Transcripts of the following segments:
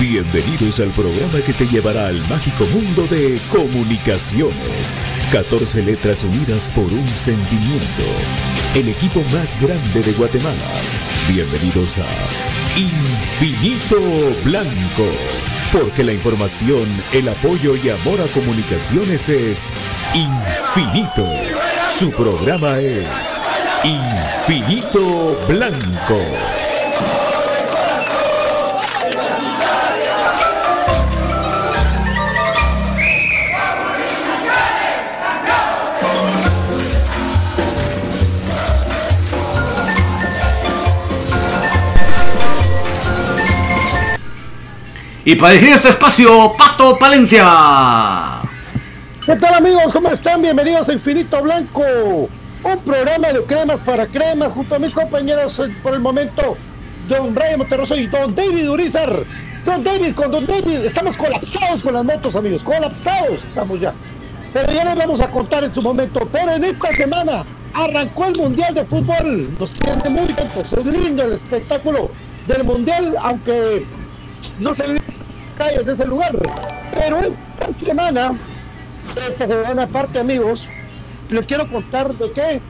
Bienvenidos al programa que te llevará al mágico mundo de comunicaciones. 14 letras unidas por un sentimiento. El equipo más grande de Guatemala. Bienvenidos a Infinito Blanco. Porque la información, el apoyo y amor a comunicaciones es infinito. Su programa es Infinito Blanco. Y para dirigir este espacio, Pato Palencia. ¿Qué tal amigos? ¿Cómo están? Bienvenidos a Infinito Blanco, un programa de cremas para cremas, junto a mis compañeros por el momento, Don Brian Monterroso y Don David Urizar. Don David, con Don David, estamos colapsados con las motos, amigos, colapsados estamos ya. Pero ya les vamos a contar en su momento. Pero en esta semana arrancó el Mundial de Fútbol. Nos tiene muy contentos. Es lindo el espectáculo del Mundial, aunque no se de ese lugar. Pero esta semana esta semana aparte, amigos, les quiero contar de qué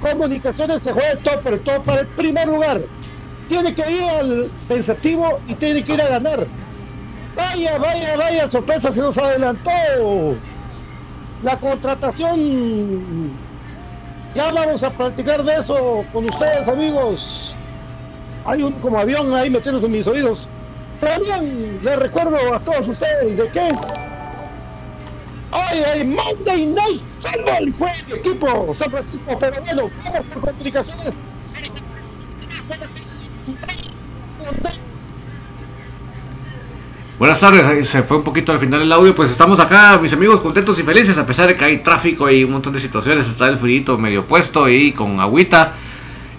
comunicaciones se juega todo, pero todo para el primer lugar. Tiene que ir al pensativo y tiene que ir a ganar. Vaya, vaya, vaya, sorpresa, se nos adelantó la contratación. Ya vamos a practicar de eso con ustedes, amigos. Hay un como avión ahí metiéndose en mis oídos. También les recuerdo a todos ustedes de que hoy hay Monday Night Football fue el equipo San Francisco, pero bueno, vamos por comunicaciones. Buenas tardes, se fue un poquito al final el audio, pues estamos acá, mis amigos, contentos y felices, a pesar de que hay tráfico y un montón de situaciones, está el frito medio puesto y con agüita,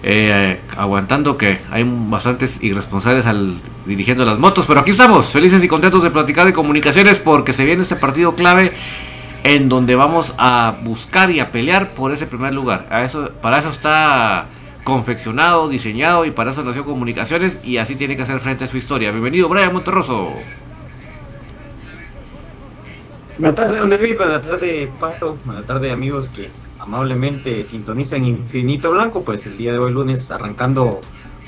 eh, aguantando que hay bastantes irresponsables al dirigiendo las motos, pero aquí estamos, felices y contentos de platicar de comunicaciones porque se viene este partido clave en donde vamos a buscar y a pelear por ese primer lugar. A eso, para eso está confeccionado, diseñado y para eso nació comunicaciones y así tiene que hacer frente a su historia. Bienvenido Brian Monterroso. Buenas tardes, David. Buenas tardes, Pato. Buenas tardes, amigos que amablemente sintonizan Infinito Blanco. Pues el día de hoy, lunes, arrancando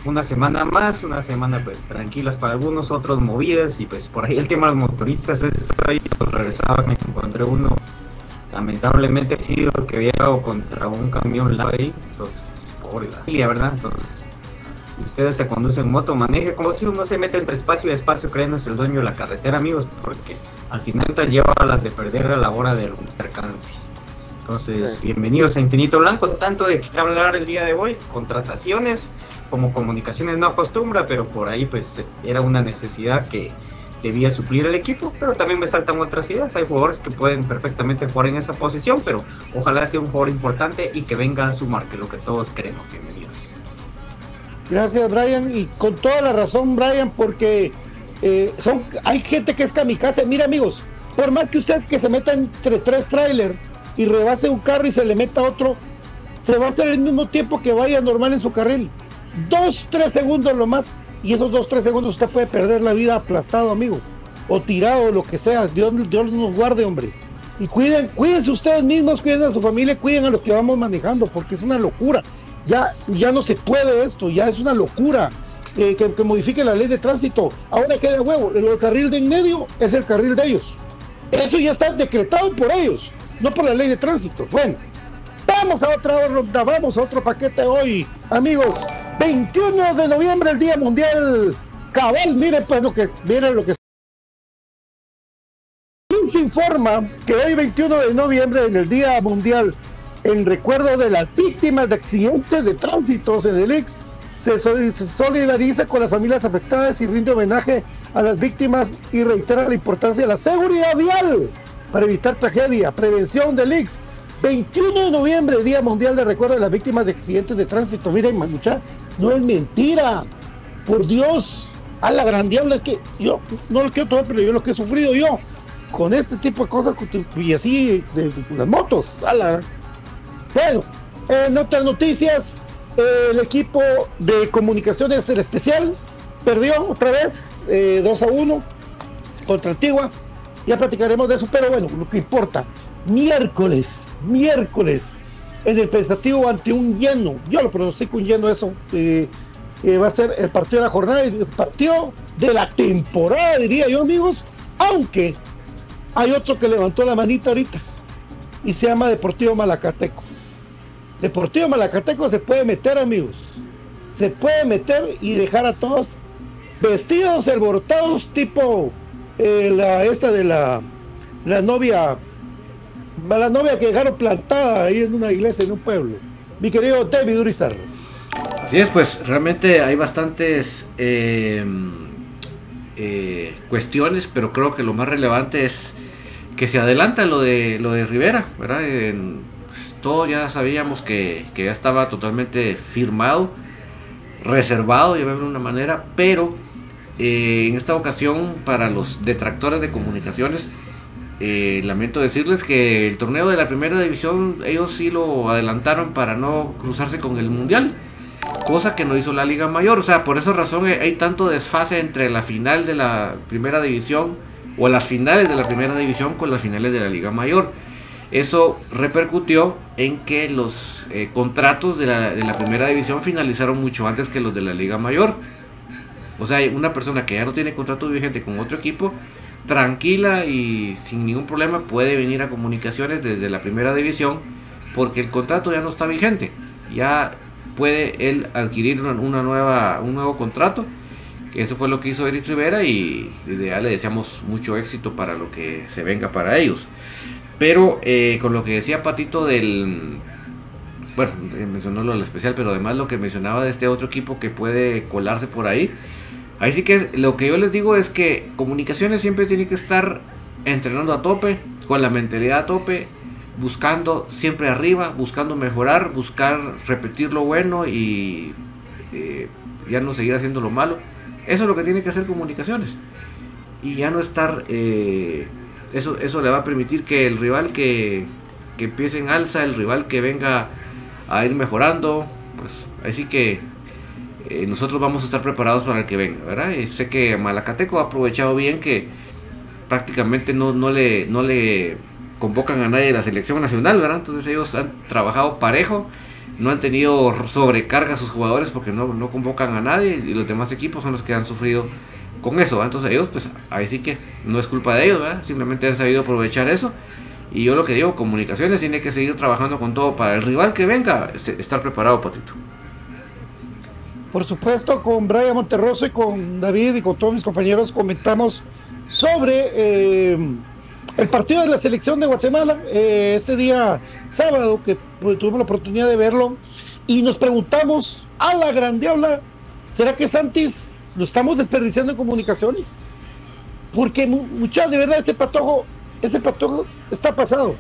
una semana más, una semana pues tranquilas para algunos, otros movidas. Y pues por ahí el tema de los motoristas es ahí. Pues, regresaba, me encontré uno lamentablemente sido que había llegado contra un camión lado ahí. Entonces, por la familia, ¿verdad? Entonces, ustedes se conducen moto, maneje como si uno se mete entre espacio y espacio, créanos el dueño de la carretera, amigos, porque al final te lleva a las de perder a la hora del percance. Entonces, bienvenidos a Infinito Blanco, tanto de qué hablar el día de hoy, contrataciones como comunicaciones no acostumbra, pero por ahí pues era una necesidad que debía suplir el equipo, pero también me saltan otras ideas, hay jugadores que pueden perfectamente jugar en esa posición, pero ojalá sea un jugador importante y que venga a sumar, que es lo que todos queremos, bienvenidos. Gracias, Brian. Y con toda la razón, Brian, porque eh, son, hay gente que es kamikaze. Mira, amigos, por más que usted que se meta entre tres trailers y rebase un carro y se le meta otro, se va a hacer el mismo tiempo que vaya normal en su carril. Dos, tres segundos lo más. Y esos dos, tres segundos usted puede perder la vida aplastado, amigo. O tirado, lo que sea. Dios, Dios nos guarde, hombre. Y cuiden, cuídense ustedes mismos, cuiden a su familia, cuiden a los que vamos manejando, porque es una locura ya, ya no se puede esto, ya es una locura. Eh, que, modifique la ley de tránsito. Ahora queda huevo, el carril de en medio es el carril de ellos. Eso ya está decretado por ellos, no por la ley de tránsito. Bueno, vamos a otra ronda, vamos a otro paquete hoy, amigos. 21 de noviembre, el Día Mundial Cabal. Miren pues lo que, miren lo que se informa que hoy 21 de noviembre, en el Día Mundial en recuerdo de las víctimas de accidentes de tránsito, CEDELIX se solidariza con las familias afectadas y rinde homenaje a las víctimas y reitera la importancia de la seguridad vial para evitar tragedia, prevención del IX. 21 de noviembre, Día Mundial de Recuerdo de las Víctimas de Accidentes de Tránsito. Miren, Manucha, no es mentira. Por Dios, a la gran diabla es que yo no lo quiero tomar, pero yo lo que he sufrido yo con este tipo de cosas y así de, las motos. A la, bueno, en otras noticias, el equipo de comunicaciones el especial perdió otra vez 2 eh, a 1 contra Antigua. Ya platicaremos de eso, pero bueno, lo que importa, miércoles, miércoles, en el pensativo ante un lleno, yo lo pronostico un lleno eso, eh, eh, va a ser el partido de la jornada el partido de la temporada, diría yo, amigos, aunque hay otro que levantó la manita ahorita y se llama Deportivo Malacateco. Deportivo Malacateco se puede meter, amigos. Se puede meter y dejar a todos vestidos, alborotados, tipo eh, la esta de la, la novia, la novia que dejaron plantada ahí en una iglesia en un pueblo. Mi querido David Urizar. Así es, pues realmente hay bastantes eh, eh, cuestiones, pero creo que lo más relevante es que se adelanta lo de lo de Rivera, ¿verdad? En, todo ya sabíamos que, ya estaba totalmente firmado, reservado, de una manera, pero eh, en esta ocasión para los detractores de comunicaciones, eh, lamento decirles que el torneo de la primera división ellos sí lo adelantaron para no cruzarse con el mundial, cosa que no hizo la liga mayor, o sea, por esa razón hay tanto desfase entre la final de la primera división o las finales de la primera división con las finales de la Liga Mayor. Eso repercutió en que los eh, contratos de la, primera división finalizaron mucho antes que los de la Liga Mayor. O sea, una persona que ya no tiene contrato vigente con otro equipo, tranquila y sin ningún problema puede venir a comunicaciones desde la primera división porque el contrato ya no está vigente. Ya puede él adquirir una, nueva, un nuevo contrato. Eso fue lo que hizo Eric Rivera y desde ya le deseamos mucho éxito para lo que se venga para ellos. Pero eh, con lo que decía Patito del... Bueno, eh, mencionó lo especial, pero además lo que mencionaba de este otro equipo que puede colarse por ahí. Ahí sí que lo que yo les digo es que comunicaciones siempre tiene que estar entrenando a tope, con la mentalidad a tope, buscando siempre arriba, buscando mejorar, buscar repetir lo bueno y eh, ya no seguir haciendo lo malo. Eso es lo que tiene que hacer comunicaciones. Y ya no estar eso, eso le va a permitir que el rival que, que empiece en alza, el rival que venga a ir mejorando, pues así que eh, nosotros vamos a estar preparados para el que venga, ¿verdad? Y sé que Malacateco ha aprovechado bien que prácticamente no, no, le, no le convocan a nadie de la selección nacional, ¿verdad? Entonces ellos han trabajado parejo, no han tenido sobrecarga a sus jugadores porque no, no convocan a nadie y los demás equipos son los que han sufrido con eso, entonces ellos pues ahí sí que no es culpa de ellos, simplemente han sabido aprovechar eso. Y yo lo que digo, comunicaciones tiene que seguir trabajando con todo para el rival que venga, estar preparado, Patito. Por supuesto, con Brian Monterroso y con David y con todos mis compañeros comentamos sobre eh, el partido de la selección de Guatemala, eh, este día sábado, que pues, tuvimos la oportunidad de verlo, y nos preguntamos a la gran diabla, ¿será que Santis lo estamos desperdiciando en comunicaciones. Porque muchas de verdad este patojo, ese patojo está pasado.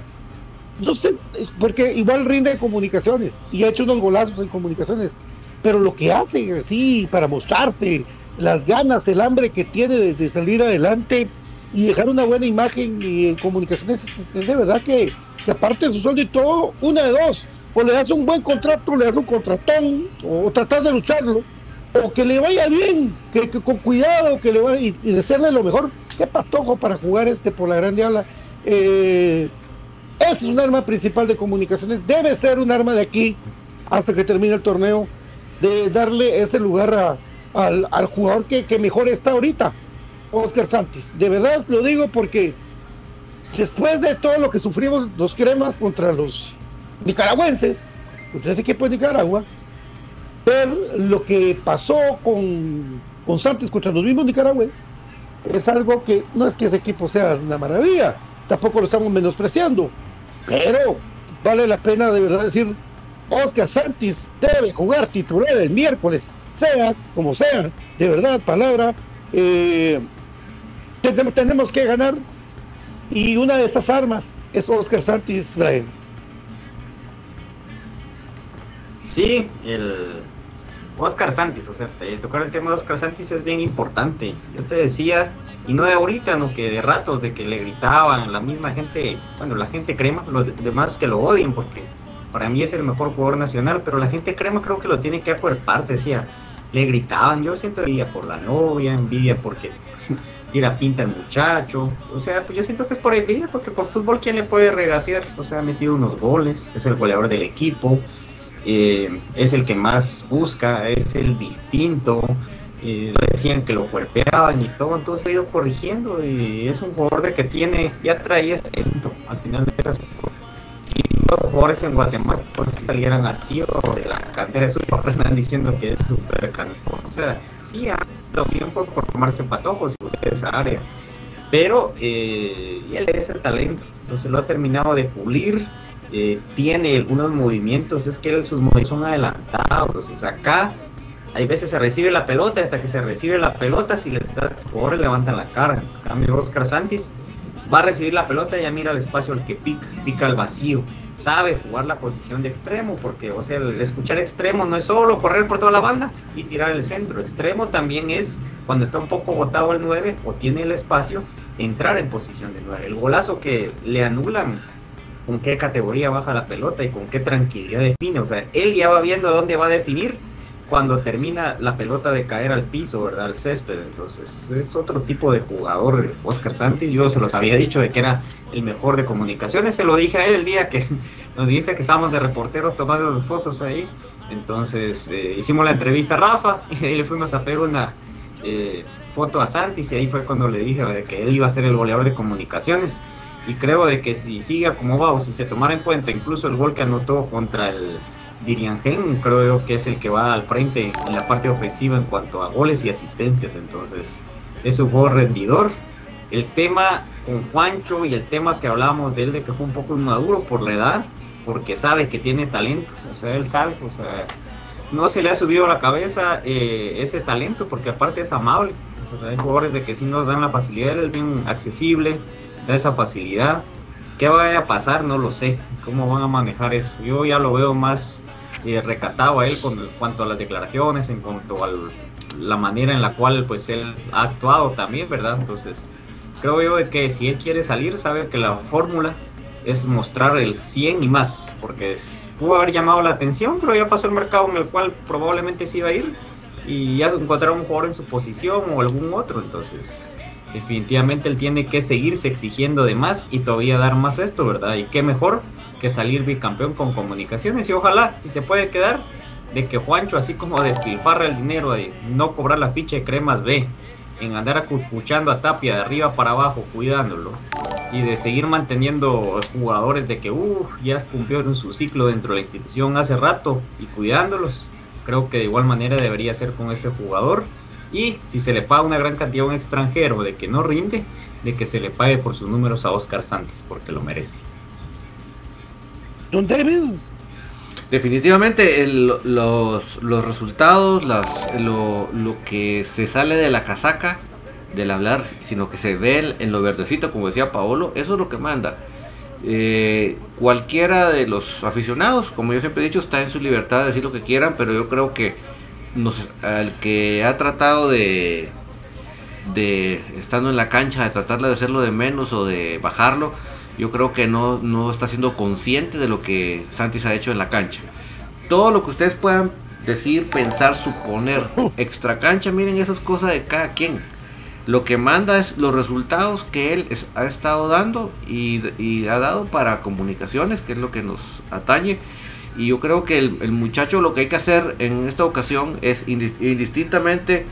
No sé, porque igual rinde en comunicaciones y ha hecho unos golazos en comunicaciones. Pero lo que hace así para mostrarse, las ganas, el hambre que tiene de, salir adelante y dejar una buena imagen y en comunicaciones, es de verdad que, aparte de su sueldo y todo, una de dos, o le das un buen contrato, le das un contratón, o tratar de lucharlo, o que le vaya bien, que, con cuidado, que le vaya y, y desearle lo mejor. Qué patojo para jugar este por la grande ala. Eh, es un arma principal de comunicaciones, debe ser un arma de aquí hasta que termine el torneo, de darle ese lugar al, jugador que, mejor está ahorita, Oscar Santos. De verdad lo digo porque después de todo lo que sufrimos los cremas contra los nicaragüenses, contra ese equipo de Nicaragua, ver lo que pasó con, con Santos contra los mismos nicaragüenses es algo que no es que ese equipo sea una maravilla, tampoco lo estamos menospreciando, pero vale la pena de verdad decir, Oscar Santis debe jugar titular el miércoles, sea como sea, de verdad, palabra, eh, tenemos, que ganar y una de esas armas es Oscar Santis, Brian. Sí, el Oscar Santis, o sea, tocar el tema de Oscar Santis es bien importante. Yo te decía, y no de ahorita, no que de ratos, de que le gritaban, la misma gente, bueno, la gente crema, los demás que lo odien, porque para mí es el mejor jugador nacional, pero la gente crema creo que lo tiene que parte, decía, le gritaban, yo siento envidia por la novia, envidia porque tira pinta el muchacho, o sea, pues yo siento que es por envidia, porque por fútbol, ¿quién le puede regatear? O sea, ha metido unos goles, es el goleador del equipo, eh, es el que más busca, es el distinto. Eh, decían que lo cuerpeaban y todo, entonces ha ido corrigiendo y es un jugador de que tiene, ya traía ese al final de estas y los en Guatemala pues salieran así o de la cantera de su están diciendo que es súper o sea, sí ha dado tiempo por tomarse patojos de esa área, pero eh, él es el talento, entonces lo ha terminado de pulir eh, tiene algunos movimientos, es que sus movimientos son adelantados. Entonces acá hay veces se recibe la pelota, hasta que se recibe la pelota, si le da por levantan la cara. En cambio, Oscar Santis va a recibir la pelota y ya mira el espacio al que pica, pica al vacío. Sabe jugar la posición de extremo, porque, o sea, el escuchar extremo no es solo correr por toda la banda y tirar el centro. Extremo también es cuando está un poco botado el 9 o tiene el espacio, entrar en posición de 9. El golazo que le anulan con qué categoría baja la pelota y con qué tranquilidad define. O sea, él ya va viendo dónde va a definir cuando termina la pelota de caer al piso, ¿verdad? Al césped. Entonces, es otro tipo de jugador, Oscar Santis. Yo se los había dicho de que era el mejor de comunicaciones. Se lo dije a él el día que nos dijiste que estábamos de reporteros tomando las fotos ahí. Entonces, eh, hicimos la entrevista a Rafa y ahí le fuimos a pedir una eh, foto a Santis y ahí fue cuando le dije de que él iba a ser el goleador de comunicaciones. Y creo de que si sigue como va o si se tomara en cuenta incluso el gol que anotó contra el Diriangén creo que es el que va al frente en la parte ofensiva en cuanto a goles y asistencias, entonces es un juego rendidor. El tema con Juancho y el tema que hablábamos de él de que fue un poco inmaduro por la edad, porque sabe que tiene talento, o sea, él sabe, o sea, no se le ha subido a la cabeza eh, ese talento, porque aparte es amable, o sea, hay jugadores de que sí nos dan la facilidad, él es bien accesible, da esa facilidad. ¿Qué vaya a pasar? No lo sé. ¿Cómo van a manejar eso? Yo ya lo veo más eh, recatado a él con cuanto a las declaraciones, en cuanto a la manera en la cual pues él ha actuado también, ¿verdad? Entonces, creo yo que si él quiere salir, sabe que la fórmula es mostrar el 100 y más, porque pudo haber llamado la atención, pero ya pasó el mercado en el cual probablemente se iba a ir y ya encontrar un jugador en su posición o algún otro, entonces definitivamente él tiene que seguirse exigiendo de más y todavía dar más esto, ¿verdad? Y qué mejor que salir bicampeón con comunicaciones y ojalá, si se puede quedar, de que Juancho, así como despilfarra el dinero de no cobrar la ficha de cremas B, en andar acuchando a Tapia de arriba para abajo, cuidándolo, y de seguir manteniendo jugadores de que, uff, ya cumplieron su ciclo dentro de la institución hace rato y cuidándolos, creo que de igual manera debería ser con este jugador. Y si se le paga una gran cantidad a un extranjero de que no rinde, de que se le pague por sus números a Oscar Santos, porque lo merece. Don David. Definitivamente los, los, resultados, las, lo, que se sale de la casaca del hablar, sino que se ve en lo verdecito, como decía Paolo, eso es lo que manda. Eh, cualquiera de los aficionados, como yo siempre he dicho, está en su libertad de decir lo que quieran, pero yo creo que nos, al que ha tratado de, de, estando en la cancha, de tratar de hacerlo de menos o de bajarlo, yo creo que no, no está siendo consciente de lo que Santis ha hecho en la cancha. Todo lo que ustedes puedan decir, pensar, suponer, extra cancha, miren, esas cosas de cada quien. Lo que manda es los resultados que él ha estado dando y, ha dado para comunicaciones, que es lo que nos atañe. Y yo creo que el, muchacho lo que hay que hacer en esta ocasión es indistintamente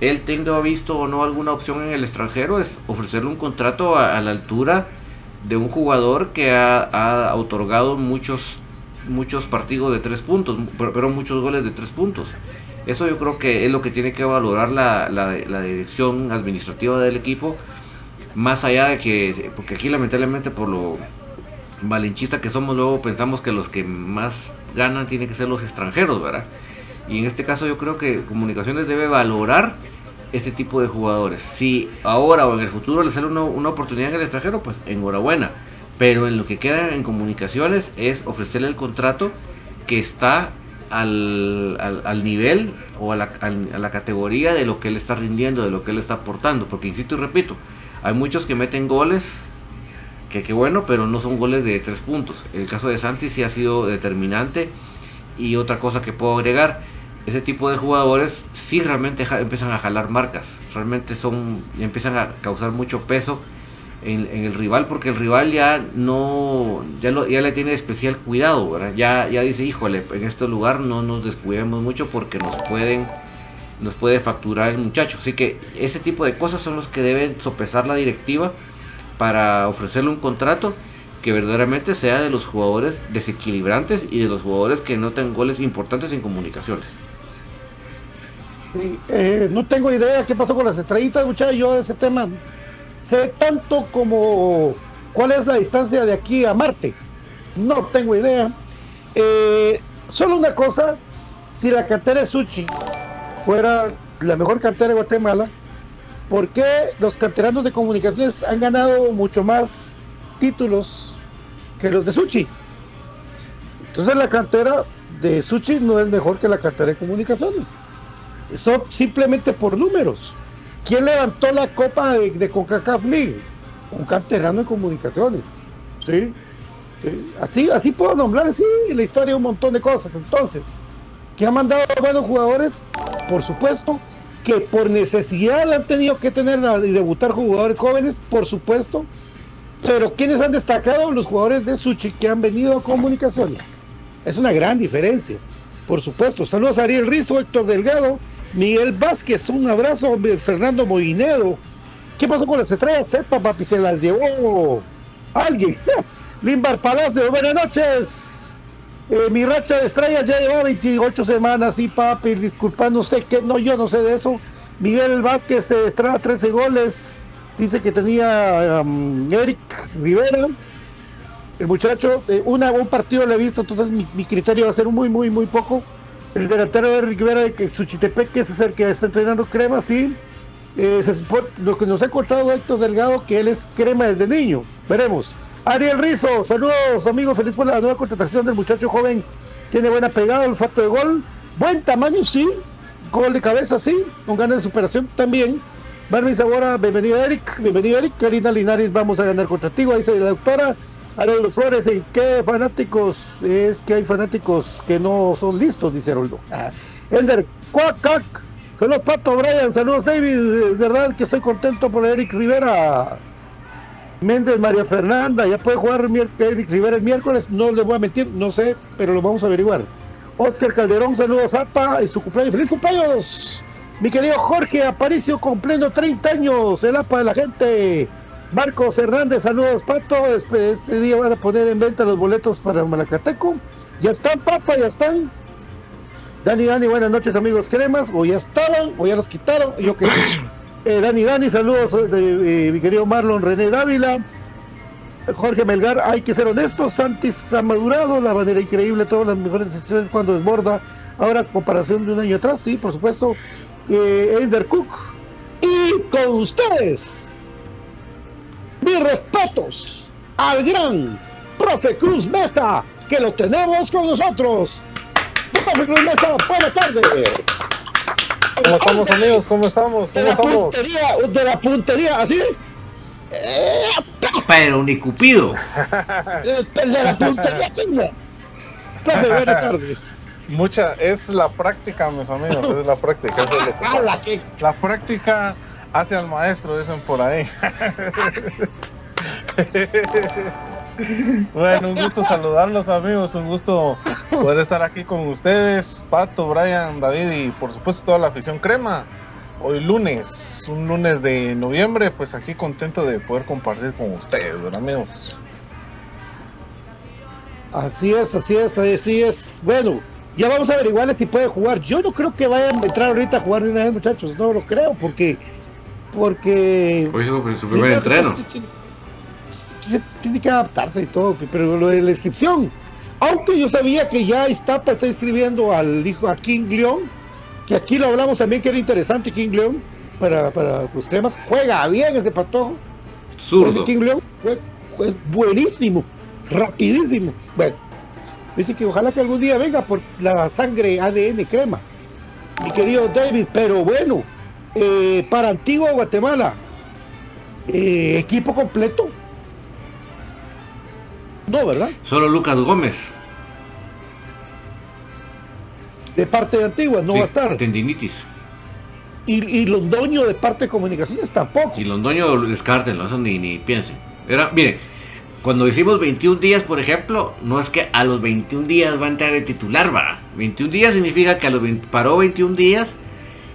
él tenga visto o no alguna opción en el extranjero, es ofrecerle un contrato a la altura de un jugador que ha, otorgado muchos, muchos partidos de tres puntos, pero, muchos goles de tres puntos. Eso yo creo que es lo que tiene que valorar la, la, dirección administrativa del equipo, más allá de que, porque aquí lamentablemente por lo malinchista que somos, luego pensamos que los que más ganan tienen que ser los extranjeros, ¿verdad? Y en este caso yo creo que Comunicaciones debe valorar este tipo de jugadores. Si ahora o en el futuro le sale una, oportunidad en el extranjero, pues enhorabuena. Pero en lo que queda en comunicaciones es ofrecerle el contrato que está al, al, nivel o a la, a la, categoría de lo que él está rindiendo, de lo que él está aportando. Porque insisto y repito, hay muchos que meten goles, que qué bueno, pero no son goles de tres puntos. El caso de Santi sí ha sido determinante. Y otra cosa que puedo agregar, ese tipo de jugadores sí realmente empiezan a jalar marcas, realmente son empiezan a causar mucho peso en, el rival porque el rival ya no ya, lo, ya le tiene especial cuidado, Ya ya dice, "Híjole, en este lugar no nos descuidemos mucho porque nos pueden nos puede facturar el muchacho." Así que ese tipo de cosas son los que deben sopesar la directiva para ofrecerle un contrato que verdaderamente sea de los jugadores desequilibrantes y de los jugadores que no tengan goles importantes en comunicaciones. Eh, no tengo idea qué pasó con las estrellitas, muchachos, yo de ese tema. Sé tanto como cuál es la distancia de aquí a Marte. No tengo idea. Eh, solo una cosa, si la cantera de Suchi fuera la mejor cantera de Guatemala, ¿por qué los canteranos de comunicaciones han ganado mucho más títulos que los de Suchi? Entonces la cantera de Suchi no es mejor que la cantera de comunicaciones. Eso simplemente por números. ¿Quién levantó la copa de, de CONCACAF League? Un canterano de comunicaciones. ¿Sí? Así, así puedo nombrar, sí, la historia un montón de cosas. Entonces, que ha mandado buenos jugadores, por supuesto, que por necesidad han tenido que tener y debutar jugadores jóvenes, por supuesto, pero quienes han destacado los jugadores de Suchi que han venido a comunicaciones. Es una gran diferencia, por supuesto. Saludos a Ariel Rizo, Héctor Delgado, Miguel Vázquez, un abrazo, Fernando Moinedo. ¿Qué pasó con las estrellas? Sepa, papi, se las llevó alguien. Limbar Palacio, buenas noches. Eh, mi racha de estrellas ya lleva 28 semanas, y papi, disculpa, no sé qué, no, yo no sé de eso. Miguel Vázquez, eh, Estrada, 13 goles. Dice que tenía Eric Rivera. El muchacho, eh, un partido le he visto, entonces mi, criterio va a ser muy, muy, muy poco. El delantero de Eric Rivera de Suchitepeque es el que está entrenando crema, sí. se supone, lo que nos ha contado Héctor Delgado, que él es crema desde niño. Veremos. Ariel Rizo, saludos amigos, feliz por la nueva contratación del muchacho joven. Tiene buena pegada, olfato de gol, buen tamaño, sí, gol de cabeza, sí, con ganas de superación también. Barbie Zamora, bienvenido Eric, bienvenido Eric, Karina Linares, vamos a ganar contra ti, dice la doctora. Haroldo Flores, ¿en qué fanáticos? Es que hay fanáticos que no son listos, dice Haroldo. Ah, Ender, cuac, cuac. Saludos Pato, Brian, saludos David, verdad que estoy contento por Eric Rivera. Méndez María Fernanda, ya puede jugar Eric Rivera el miércoles, no le voy a mentir, no sé, pero lo vamos a averiguar. Oscar Calderón, saludos a Zapa y su cumpleaños, feliz cumpleaños. Mi querido Jorge Aparicio cumpliendo 30 años, el APA de la gente. Marcos Hernández, saludos Pato, este, este, día van a poner en venta los boletos para Malacateco. Ya están, Papa, ya están. Dani, Dani, buenas noches amigos cremas, o ya estaban, o ya los quitaron, yo que Eh, Dani Dani, saludos eh, de eh, mi querido Marlon René Dávila. Jorge Melgar, hay que ser honestos, Santis ha madurado, la manera increíble, todas las mejores decisiones cuando desborda. Ahora, comparación de un año atrás, sí, por supuesto. Ender Cook. Y con ustedes, mis respetos al gran profe Cruz Mesa, que lo tenemos con nosotros. Profe Cruz Mesa, buenas tardes. ¿Cómo estamos amigos? ¿Cómo estamos? ¿Cómo de la estamos? Puntería, de la puntería, así. Pero ni Cupido. El de la puntería, señor. Profe, buenas tardes. Mucha, es la práctica, mis amigos, es la práctica. Eso es lo que Ah, la que- La práctica hace al maestro, dicen por ahí. Bueno, un gusto saludarlos amigos, un gusto poder estar aquí con ustedes, Pato, Brian, David y por supuesto toda la afición crema. Hoy lunes, un lunes de noviembre, pues aquí contento de poder compartir con ustedes, ¿verdad amigos? Así es, así es, así es. Bueno, ya vamos a averiguarle si puede jugar. Yo no creo que vaya a entrar ahorita a jugar de una vez, muchachos. No lo creo, porque. Porque. Hoy su primer entreno. Se tiene que adaptarse y todo, pero lo de la inscripción. Aunque yo sabía que ya Iztapa está inscribiendo al hijo a King León, que aquí lo hablamos también que era interesante King León para, para los temas. Juega bien ese patojo. Zurdo. Ese King León fue, fue buenísimo, rapidísimo. Bueno, dice que ojalá que algún día venga por la sangre ADN crema, mi querido David. Pero bueno, eh, para Antigua Guatemala, eh, equipo completo. No, ¿verdad? Solo Lucas Gómez. De parte de Antigua no Sí, va a estar. Tendinitis. Y, y Londoño de parte de Comunicaciones tampoco. Y Londoño descártenlo, eso ni, ni piensen. Era, mire, cuando decimos 21 días, por ejemplo, no es que a los 21 días va a entrar el titular, va. 21 días significa que a los 20 paró 21 días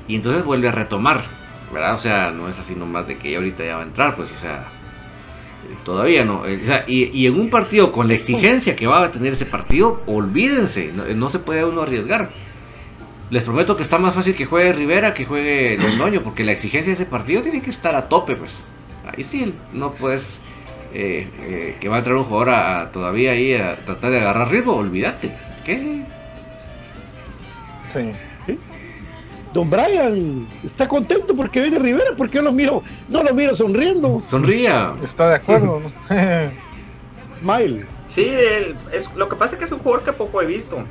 y entonces vuelve a retomar, ¿verdad? O sea, no es así nomás de que ya ahorita ya va a entrar, pues, o sea, todavía no. eh, o sea, y, y en un partido con la exigencia que va a tener ese partido, olvídense, no, no se puede uno arriesgar. Les prometo que está más fácil que juegue Rivera que juegue Londoño, porque la exigencia de ese partido tiene que estar a tope, pues. Ahí sí, no puedes eh, eh, que va a entrar un jugador a, todavía ahí a tratar de agarrar ritmo, olvídate. Sí. Don Brian está contento porque viene Rivera, porque yo lo miro, no lo miro sonriendo. Sonría. Está de acuerdo, ¿no? Smile. Sí, él- es, lo que pasa es que es un jugador que poco he visto.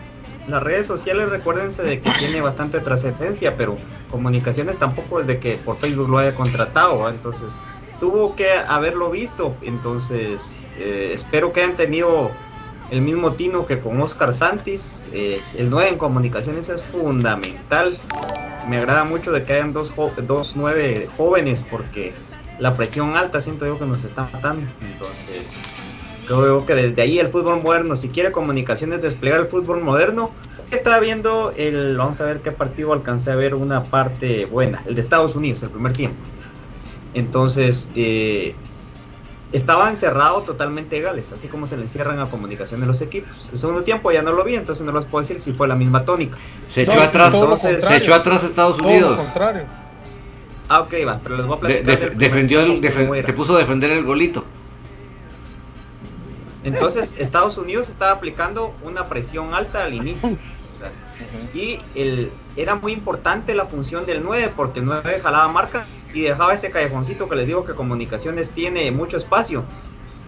Las redes sociales, recuérdense de que tiene bastante trascendencia, pero comunicaciones tampoco es de que por Facebook lo haya contratado, entonces tuvo que haberlo visto, entonces eh, espero que hayan tenido el mismo Tino que con Oscar Santis. Eh, el 9 en comunicaciones es fundamental. Me agrada mucho de que hayan dos, dos 9 jóvenes porque la presión alta siento yo que nos está matando. Entonces, creo que desde ahí el fútbol moderno, si quiere comunicaciones desplegar el fútbol moderno, estaba viendo el, vamos a ver qué partido alcancé a ver una parte buena, el de Estados Unidos, el primer tiempo. Entonces, eh, estaba encerrado totalmente Gales, así como se le encierran a comunicación de los equipos. El segundo tiempo ya no lo vi, entonces no les puedo decir si fue la misma tónica. Se echó atrás, se echó atrás Estados Unidos. Todo lo contrario. Ah, ok, va, pero les voy a platicar. defendió el, se puso a defender el golito. Entonces, Estados Unidos estaba aplicando una presión alta al inicio. Y el, era muy importante la función del 9 porque el 9 jalaba marca y dejaba ese callejoncito que les digo que comunicaciones tiene mucho espacio.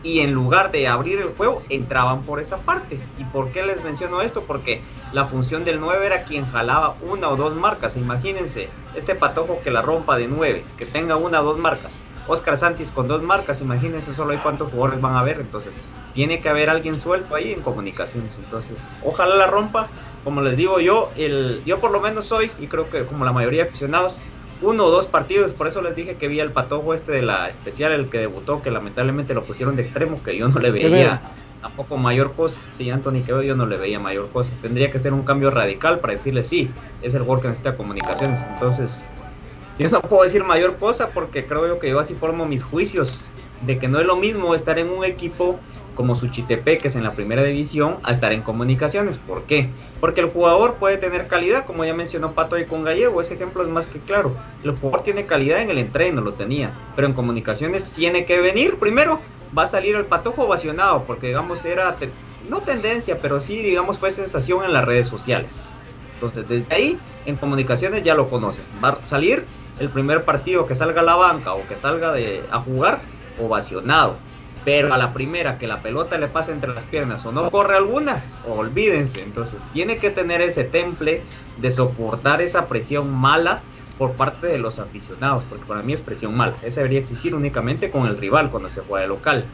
Y en lugar de abrir el juego, entraban por esa parte. ¿Y por qué les menciono esto? Porque la función del 9 era quien jalaba una o dos marcas. Imagínense, este patojo que la rompa de 9, que tenga una o dos marcas. Oscar Santis con dos marcas, imagínense solo hay cuántos jugadores van a ver. Entonces, tiene que haber alguien suelto ahí en comunicaciones. Entonces, ojalá la rompa como les digo yo, el, yo por lo menos soy, y creo que como la mayoría de aficionados, uno o dos partidos, por eso les dije que vi al patojo este de la especial, el que debutó, que lamentablemente lo pusieron de extremo, que yo no le veía tampoco mayor cosa. Sí, Anthony Quevedo yo no le veía mayor cosa. Tendría que ser un cambio radical para decirle sí, es el jugador que necesita comunicaciones. Entonces, yo no puedo decir mayor cosa porque creo yo que yo así formo mis juicios de que no es lo mismo estar en un equipo como es en la primera división a estar en comunicaciones. ¿Por qué? Porque el jugador puede tener calidad, como ya mencionó Pato ahí con Gallego, ese ejemplo es más que claro. El jugador tiene calidad en el entreno, lo tenía, pero en comunicaciones tiene que venir primero. Va a salir el patojo ovacionado, porque digamos era, no tendencia, pero sí, digamos, fue sensación en las redes sociales. Entonces, desde ahí, en comunicaciones ya lo conocen. Va a salir el primer partido que salga a la banca o que salga de, a jugar ovacionado pero a la primera que la pelota le pase entre las piernas o no corre alguna, olvídense. Entonces tiene que tener ese temple de soportar esa presión mala por parte de los aficionados, porque para mí es presión mala. Esa debería existir únicamente con el rival cuando se juega de local.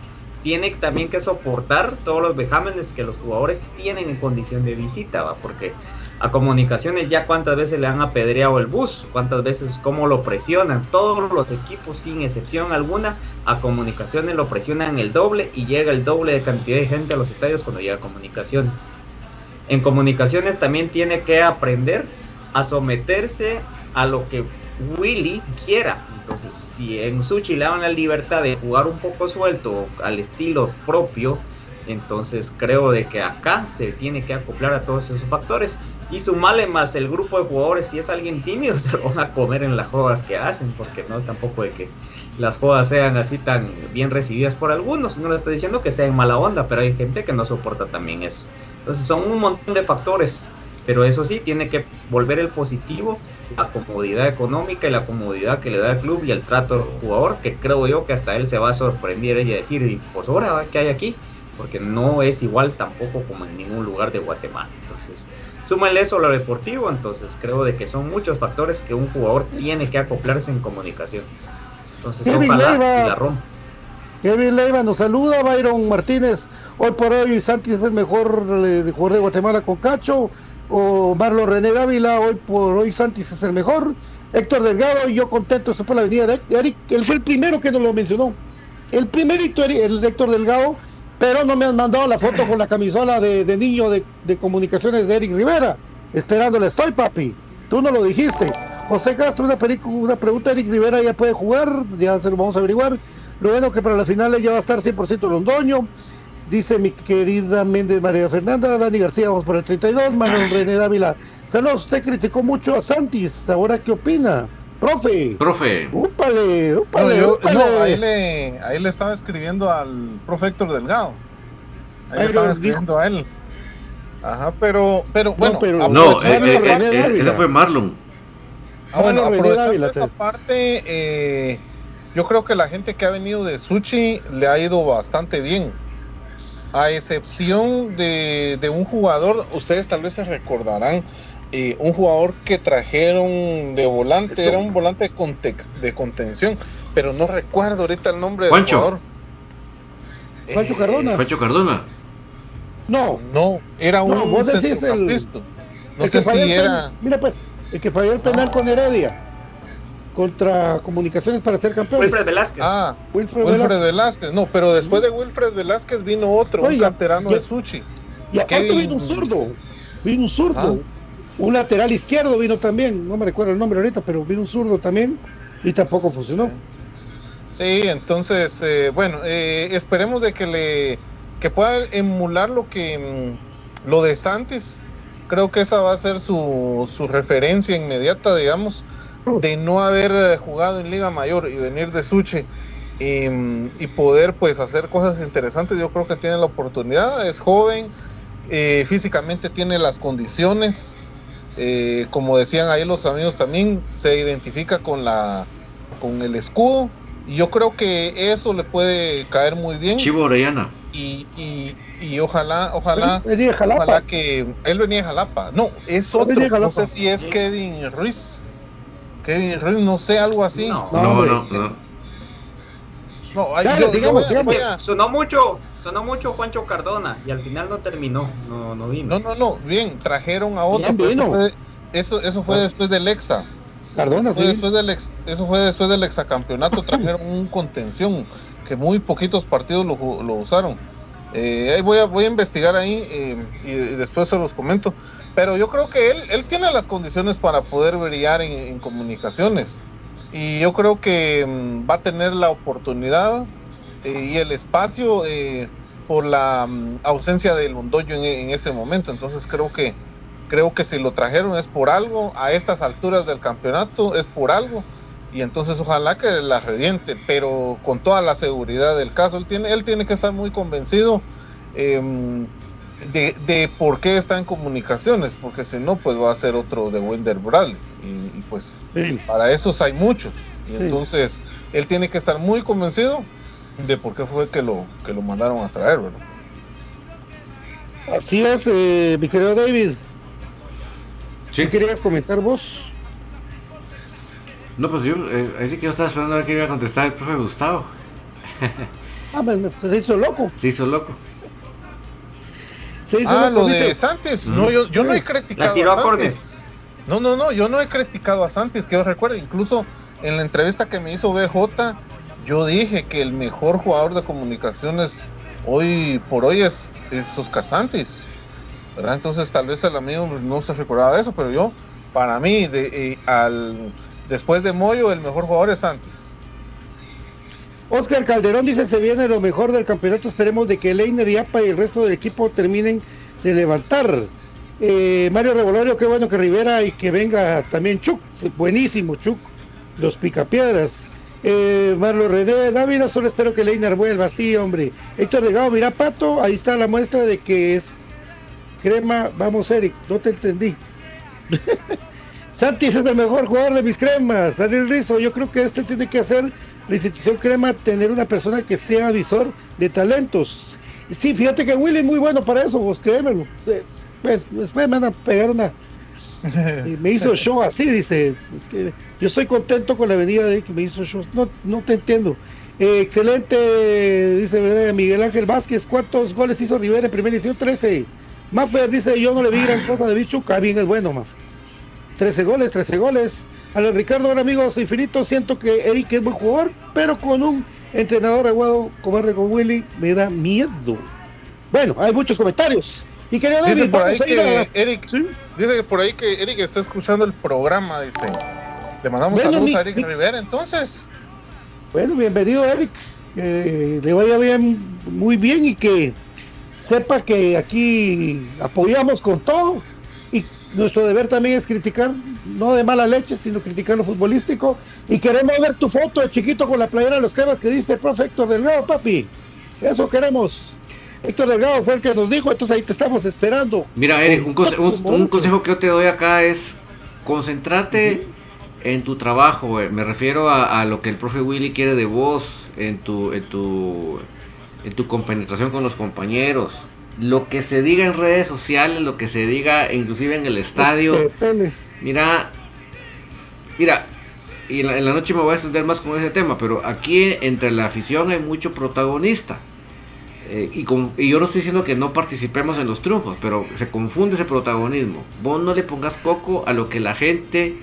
Tiene también que soportar todos los vejámenes que los jugadores tienen en condición de visita, ¿va? porque a comunicaciones ya cuántas veces le han apedreado el bus, cuántas veces cómo lo presionan, todos los equipos sin excepción alguna, a comunicaciones lo presionan el doble y llega el doble de cantidad de gente a los estadios cuando llega a comunicaciones. En comunicaciones también tiene que aprender a someterse a lo que Willy quiera. Entonces, si en Suchi le dan la libertad de jugar un poco suelto al estilo propio, entonces creo de que acá se tiene que acoplar a todos esos factores y sumarle más el grupo de jugadores, si es alguien tímido, se lo van a comer en las jodas que hacen, porque no es tampoco de que las jodas sean así tan bien recibidas por algunos, no le estoy diciendo que sea en mala onda, pero hay gente que no soporta también eso. Entonces son un montón de factores, pero eso sí, tiene que volver el positivo, la comodidad económica y la comodidad que le da el club y el trato al jugador, que creo yo que hasta él se va a sorprender y a decir, pues ahora, ¿qué hay aquí? Porque no es igual tampoco como en ningún lugar de Guatemala. Entonces, Súmale eso a lo deportivo, entonces creo de que son muchos factores que un jugador tiene que acoplarse en comunicaciones. Entonces, Kevin ojalá Leiva, y la rompa. Kevin Leiva nos saluda, Byron Martínez. Hoy por hoy Santi es el mejor eh, jugador de Guatemala con Cacho. O Marlon René Dávila, hoy por hoy Santis es el mejor. Héctor Delgado, y yo contento, eso fue la venida de Eric. Él fue el primero que nos lo mencionó. El primerito, el Héctor Delgado, pero no me han mandado la foto con la camisola de, niño de, comunicaciones de Eric Rivera. Esperándole estoy, papi. Tú no lo dijiste. José Castro, una, una pregunta, Eric Rivera ya puede jugar, ya se lo vamos a averiguar. Lo bueno que para las finales ya va a estar 100% Londoño. Dice mi querida Méndez María Fernanda, Dani García, vamos por el 32, Manuel René Dávila. Saludos, usted criticó mucho a Santis, ¿ahora qué opina? Profe. Profe. Úpale, úpale, yo, ahí, le, ahí le estaba escribiendo al profe Héctor Delgado. Ahí le estaba escribiendo a él. Ajá, pero, pero bueno. No, pero, no eh, eh, eh, ese fue Marlon. Ah, bueno, aprovechando esta parte, eh, yo creo que la gente que ha venido de Suchi le ha ido bastante bien. A excepción de, de un jugador, ustedes tal vez se recordarán, un jugador que trajeron de volante, era un volante de, de, contención, pero no recuerdo ahorita el nombre del jugador. Juancho Cardona. Juancho Cardona. No, No, era un No, vos decís el- centrocampista. No el sé si era. Mira, pues, el que falló el penal con Heredia contra Comunicaciones para ser campeón. Wilfred Velázquez. Ah, Wilfred Wilfred Velázquez. Velázquez. No, pero después de Wilfred Velázquez vino otro, un canterano ya- de Suchi. Y aparte Kevin- vino un zurdo. Vino un zurdo. Ah. Un lateral izquierdo vino también. No me recuerdo el nombre ahorita, pero vino un zurdo también. Y tampoco funcionó. Sí, entonces, eh, bueno, eh, esperemos de que le que pueda emular lo que mm, lo de Santis. Creo que esa va a ser su, su referencia inmediata, digamos, de no haber eh, jugado en Liga Mayor y venir de Suche em, y poder pues hacer cosas interesantes. Yo creo que tiene la oportunidad, es joven, físicamente tiene las condiciones. Eh, como decían ahí los amigos también, se identifica con la con el escudo y yo creo que eso le puede caer muy bien Chivo Orellana. y, y, y ojalá, ojalá, Venía ojalá que él venía de Jalapa. No, es otro. No sé si es Kevin Ruiz. Kevin Ruiz, no sé, algo así. No. No, No, no, no. No, ay, Dale, yo- yo digamos, voy a- digamos. voy Es a- que sonó mucho, sonó mucho Juancho Cardona y al final no terminó, no, no vino. No, no, no, bien, trajeron a otro. Bien pero eso, fue, eso, eso fue Ah. después del Exa. Cardona, Fue sí. después del ex- eso fue después del exacampeonato, trajeron un contención que muy poquitos partidos lo, lo usaron. Eh, ahí voy a, voy a investigar ahí eh, y, y después se los comento. Pero yo creo que él, él tiene las condiciones para poder brillar en, en comunicaciones. Y yo creo que mm, va a tener la oportunidad eh, y el espacio eh, por la mm, ausencia del Londoño en, en este momento. Entonces creo que creo que si lo trajeron es por algo, a estas alturas del campeonato es por algo, y entonces ojalá que la reviente, pero con toda la seguridad del caso, él tiene, él tiene que estar muy convencido em, de, de por qué está en comunicaciones, porque si no, pues va a ser otro de Wender Bradley, y, y pues Sí. para esos hay muchos, y Sí. entonces él tiene que estar muy convencido de por qué fue que lo, que lo mandaron a traer, ¿verdad? Así es, eh, mi querido David. Sí. ¿Qué querías comentar vos? No, pues yo, eh, así que yo estaba esperando a ver qué iba a contestar el profe Gustavo. Ah, me, me- se hizo loco. Se hizo loco. Se hizo Ah, loco, lo de dice. Santos. Mm. No, yo, yo no he criticado La tiró a. No, no, no, yo no he criticado a Santos, que yo recuerdo. Incluso en la entrevista que me hizo BJ, yo dije que el mejor jugador de comunicaciones hoy por hoy es, es Oscar. ¿verdad? Entonces tal vez el amigo no se recordaba de eso, pero yo, para mí, de, eh, al, después de Moyo, el mejor jugador es Santos. Oscar Calderón dice se viene lo mejor del campeonato. Esperemos de que Leiner y Apa y el resto del equipo terminen de levantar. Eh, Mario Revolorio, qué bueno que Rivera y que venga también Chuck. Buenísimo, Chuck. Los picapiedras. Eh, Marlo René, Dávila, solo espero que Leiner vuelva. Sí, hombre. Héctor Delgado, mira, Pato, ahí está la muestra de que es crema. Vamos, Eric, no te entendí. Santis es el mejor jugador de mis cremas. Ariel Rizzo, yo creo que este tiene que hacer la institución crema tener una persona que sea visor de talentos. Sí, fíjate que Willy es muy bueno para eso, vos créemelo. Eh, Bueno, después me van a pegar una. me hizo show así, dice. Yo estoy contento con la venida de que me hizo show. No, no te entiendo. Eh, excelente, dice. Miguel Ángel Vázquez. ¿Cuántos goles hizo Rivera en primera edición? 13. Maffer dice: Yo no le vi gran cosa de Bichuca. Bien, es bueno, Maffer. 13 goles, 13 goles. A los Ricardo, ahora amigos infinitos, siento que Eric es buen jugador, pero con un entrenador aguado cobarde con Willy me da miedo. Bueno, hay muchos comentarios. Y quería Dice por ahí que Eric, ¿Sí? dice que por ahí que Eric está escuchando el programa, dice. Le mandamos Bueno, saludos mi- a Eric mi- Rivera, entonces. Bueno, bienvenido Eric. Que le vaya bien, muy bien y que sepa que aquí apoyamos con todo. Y nuestro deber también es criticar, no de mala leche, sino criticar lo futbolístico. Y queremos ver tu foto de chiquito con la playera de los cremas que dice el profe Héctor Delgado, papi. Eso queremos. Héctor Delgado fue el que nos dijo, entonces ahí te estamos esperando. Mira, Eric, un, Con conse- un- consejo que yo te doy acá es concentrate en tu trabajo. Me refiero a, a lo que el profe Willy quiere de vos, en tu, en tu, en tu compenetración con los compañeros. Lo que se diga en redes sociales, lo que se diga inclusive en el estadio. Mira, mira, y en la, en la noche me voy a extender más con ese tema, pero aquí entre la afición hay mucho protagonista. Eh, y, con- yo no estoy diciendo que no participemos en los triunfos, pero se confunde ese protagonismo. Vos no le pongas coco a lo que la gente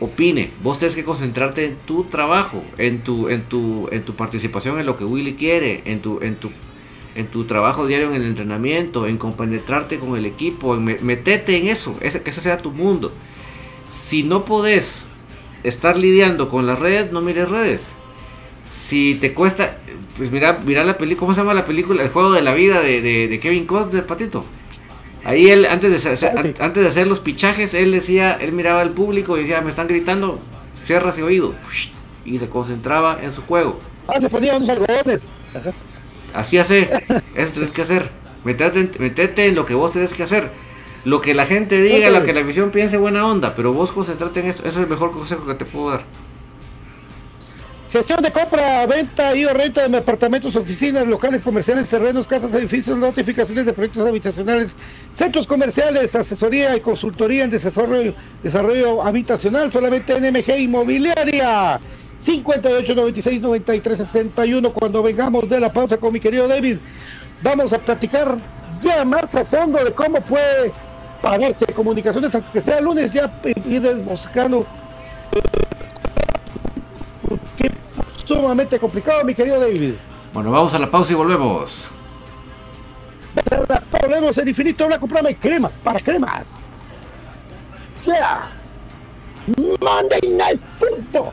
opine. Vos tenés que concentrarte en tu trabajo, en tu, en tu, participación en lo que Willy quiere, en tu, en tu, trabajo diario en el entrenamiento, en compenetrarte con el equipo, en me- metete en eso, que ese sea tu mundo. Si no podés estar lidiando con las redes, no mires redes. Si te cuesta, pues mira, mira la película, ¿cómo se llama la película? El juego de la vida de, de, de Kevin Costner, patito. Ahí él, antes de, hacer, an- antes de hacer los pichajes, él decía, él miraba al público y decía, me están gritando, cierra ese oído. Y se concentraba en su juego. Ah, le ponía unos algodones. Así hace, eso tienes que hacer. Metete, en- metete en lo que vos tenés que hacer. Lo que la gente diga, lo que la visión piense, buena onda, pero vos concentrate en eso. Eso es el mejor consejo que te puedo dar. Gestión de compra, venta y o renta de apartamentos, oficinas, locales comerciales, terrenos, casas, edificios, notificaciones de proyectos habitacionales, centros comerciales, asesoría y consultoría en desarrollo, desarrollo habitacional, solamente en MG Inmobiliaria. 58 96 93 61 cuando vengamos de la pausa con mi querido David vamos a platicar ya más a fondo de cómo puede pagarse comunicaciones aunque sea lunes ya ir buscando que sumamente complicado, mi querido David. Bueno, vamos a la pausa y volvemos. Volvemos en Infinito Blanco, programa cremas, para cremas. Yeah. Monday Night Football.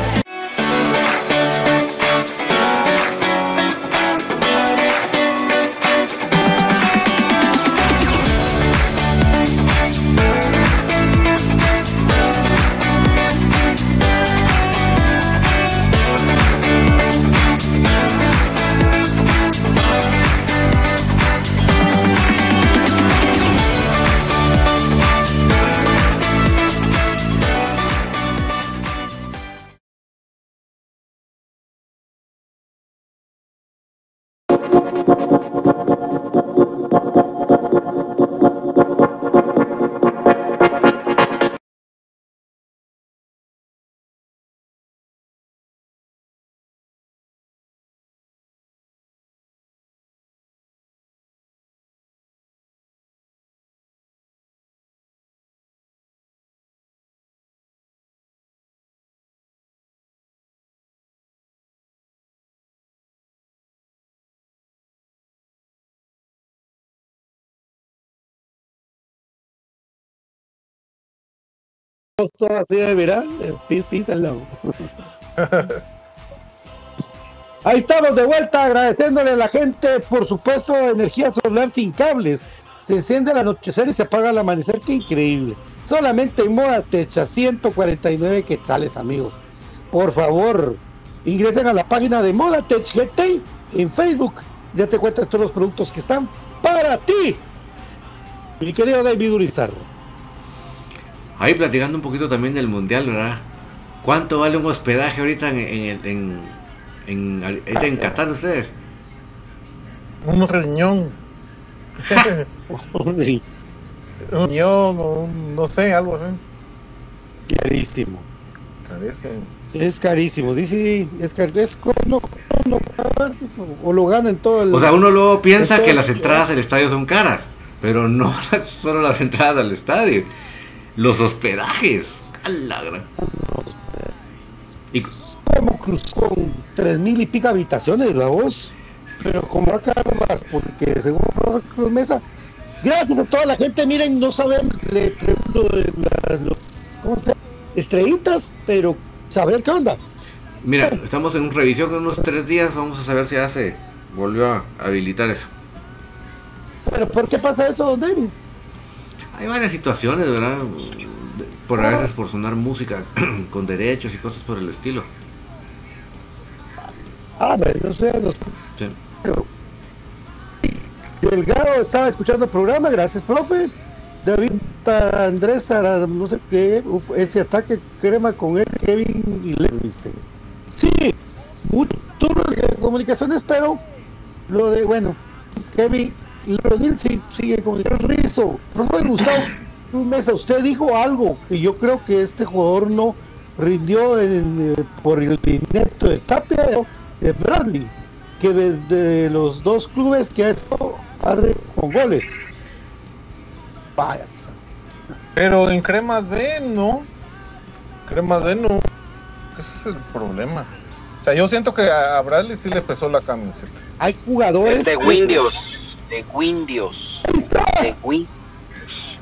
Así de mirar, lado. Ahí estamos de vuelta agradeciéndole a la gente, por supuesto, energía solar sin cables. Se enciende al anochecer y se apaga al amanecer, qué increíble. Solamente en Moda Techa, 149 quetzales, amigos. Por favor, ingresen a la página de Moda Tech GT en Facebook. Ya te cuentas todos los productos que están para ti. Mi querido David Urizar. Ahí platicando un poquito también del mundial, ¿verdad? ¿Cuánto vale un hospedaje ahorita en, en, en, en, ahorita en Qatar ustedes? Un riñón. un riñón, o un- no sé, algo así. Carísimo. Carísimo. Es carísimo, sí, sí, es carísimo. No, no, o lo ganan todo el. O sea, uno luego piensa que las entradas al estadio son caras, pero no solo las entradas al estadio, los hospedajes. A la gran. Y, como cruzó con tres mil y pico habitaciones, la voz. Pero como acá más, porque según Rosa Cruz Mesa, gracias a toda la gente, miren, no saben, le pregunto de la- los, ¿cómo se llama? Estrellitas, pero saber qué onda. mira, estamos en revisión en unos tres días, vamos a saber si ya se volvió a habilitar eso. Pero ¿por qué pasa eso, David? Hay varias situaciones, ¿verdad? Por a veces por sonar música con derechos y cosas por el estilo. Ah, bueno, no sé, los Sí. Delgado estaba escuchando el programa, gracias, profe. David Andrés no sé qué, uf, ese ataque crema con él, Kevin y dice. Sí, mucho turno de comunicaciones, pero lo de, bueno, Kevin sí sigue comunicando. Rizo, profe Gustavo Mesa, usted dijo algo que yo creo que este jugador no rindió en, eh, por el inepto de Tapia de Bradley, que desde los dos clubes que ha estado arre con goles. Vaya, pues, Pero en Cremas B, no. Cremas B, no. Ese es el problema. O sea, yo siento que a Bradley sí le pesó la camiseta. hay jugadores. Es de que- Windios. De Windios. De Win.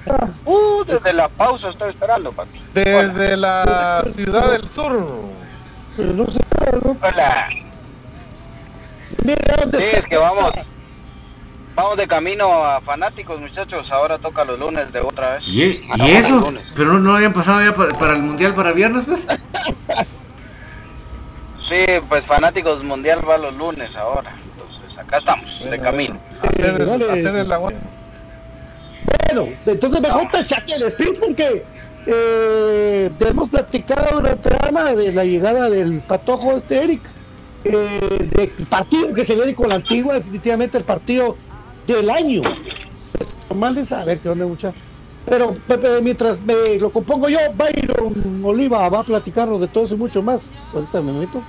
Ah, Uh, desde la pausa estoy esperando, papi. Desde la ciudad del sur. Pero no sé, ¿no? Hola. Sí, es que vamos. Vamos de camino a fanáticos, muchachos. Ahora toca los lunes de otra vez. ¿Y, Ah, para el eso? ¿Pero no, habían pasado ya pa- para, el mundial para viernes, pues? Sí, pues fanáticos mundial va los lunes ahora. Acá estamos, de camino. Hacer, dale. hacer el agua. Bueno, entonces mejor tachate el speech porque eh, te hemos platicado una trama de la llegada del patojo este Eric. Eh, del partido que se viene con la antigua, definitivamente el partido del año. Normal de saber que onda mucha. Pero Pepe, mientras me lo compongo yo, Byron Oliva va a platicarnos de todo eso y mucho más. Ahorita me meto.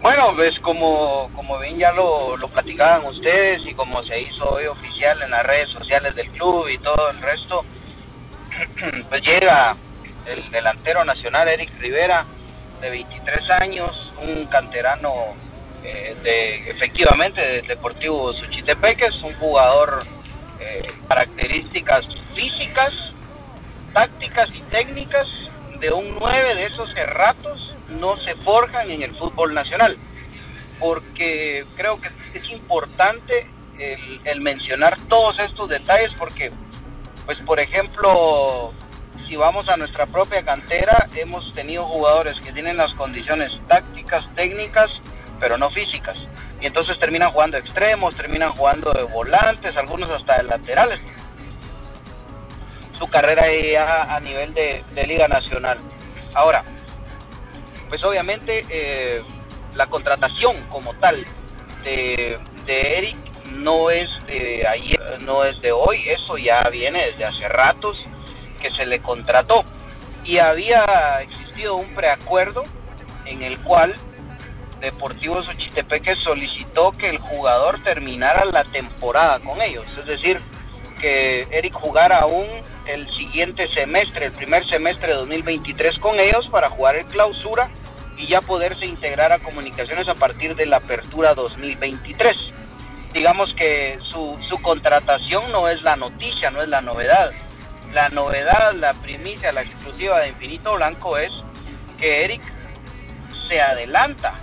Bueno, pues como, como bien ya lo, lo platicaban ustedes y como se hizo hoy oficial en las redes sociales del club y todo el resto, pues llega el delantero nacional Eric Rivera, de 23 años, un canterano eh, de efectivamente del Deportivo Suchitepeques, un jugador eh, características físicas, tácticas y técnicas de un 9 de esos cerratos no se forjan en el fútbol nacional porque creo que es importante el, mencionar todos estos detalles porque pues por ejemplo si vamos a nuestra propia cantera hemos tenido jugadores que tienen las condiciones tácticas técnicas pero no físicas. Y entonces terminan jugando extremos terminan jugando de volantes algunos hasta de laterales. Su carrera ya a nivel de liga nacional. Ahora pues obviamente eh, la contratación como tal de, de Eric no es de ayer, no es de hoy, eso ya viene desde hace ratos que se le contrató. Y había existido un preacuerdo en el cual Deportivo Xochitepeque solicitó que el jugador terminara la temporada con ellos, es decir, que Eric jugara aún el siguiente semestre, el primer semestre de 2023 con ellos para jugar el clausura y ya poderse integrar a comunicaciones a partir de la apertura 2023. Digamos que su, su contratación no es la noticia, no es la novedad. La novedad, la primicia, la exclusiva de Infinito Blanco es que Eric se adelanta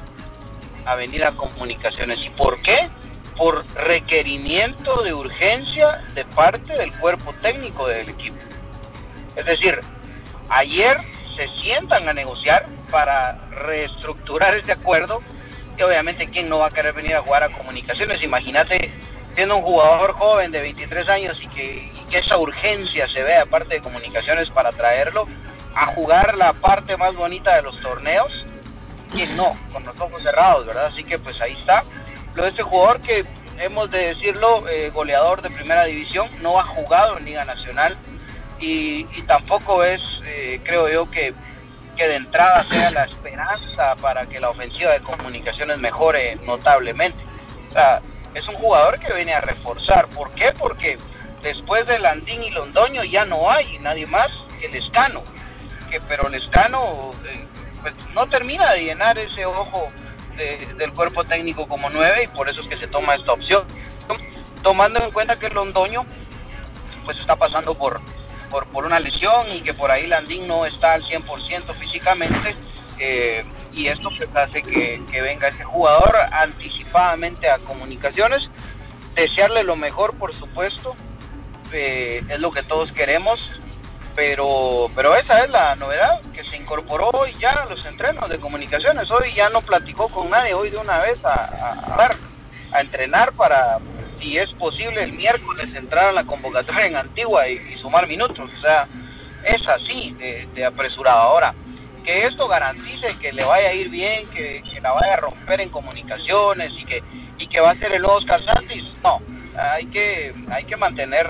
a venir a comunicaciones. ¿Y por qué? Por requerimiento de urgencia de parte del cuerpo técnico del equipo. Es decir, ayer se sientan a negociar para reestructurar este acuerdo y obviamente quién no va a querer venir a jugar a comunicaciones. Imagínate siendo un jugador joven de 23 años y que, y que esa urgencia se ve aparte de comunicaciones para traerlo a jugar la parte más bonita de los torneos quién no, con los ojos cerrados, ¿verdad? Así que pues ahí está. Lo de este jugador que hemos de decirlo, eh, goleador de primera división, no ha jugado en Liga Nacional y, tampoco es, eh, creo yo, que, que de entrada sea la esperanza para que la ofensiva de comunicaciones mejore notablemente. O sea, es un jugador que viene a reforzar. ¿Por qué? Porque después de Landín y Londoño ya no hay nadie más que Lescano. Que, pero Lescano eh, pues, no termina de llenar ese ojo del cuerpo técnico como nueve y por eso es que se toma esta opción. Tomando en cuenta que Londoño pues está pasando por, por, una lesión y que por ahí Landín no está al 100% físicamente eh, y esto pues hace que, venga ese jugador anticipadamente a comunicaciones. Desearle lo mejor, por supuesto, eh, es lo que todos queremos pero pero esa es la novedad que se incorporó hoy ya a los entrenos de comunicaciones. Hoy ya no platicó con nadie hoy de una vez a, a, entrenar para si es posible el miércoles entrar a la convocatoria en Antigua y, sumar minutos. O sea es así de, apresurado. Ahora que esto garantice que le vaya a ir bien que, que, la vaya a romper en comunicaciones y que y que va a ser el Oscar Santis no. Hay que hay que mantener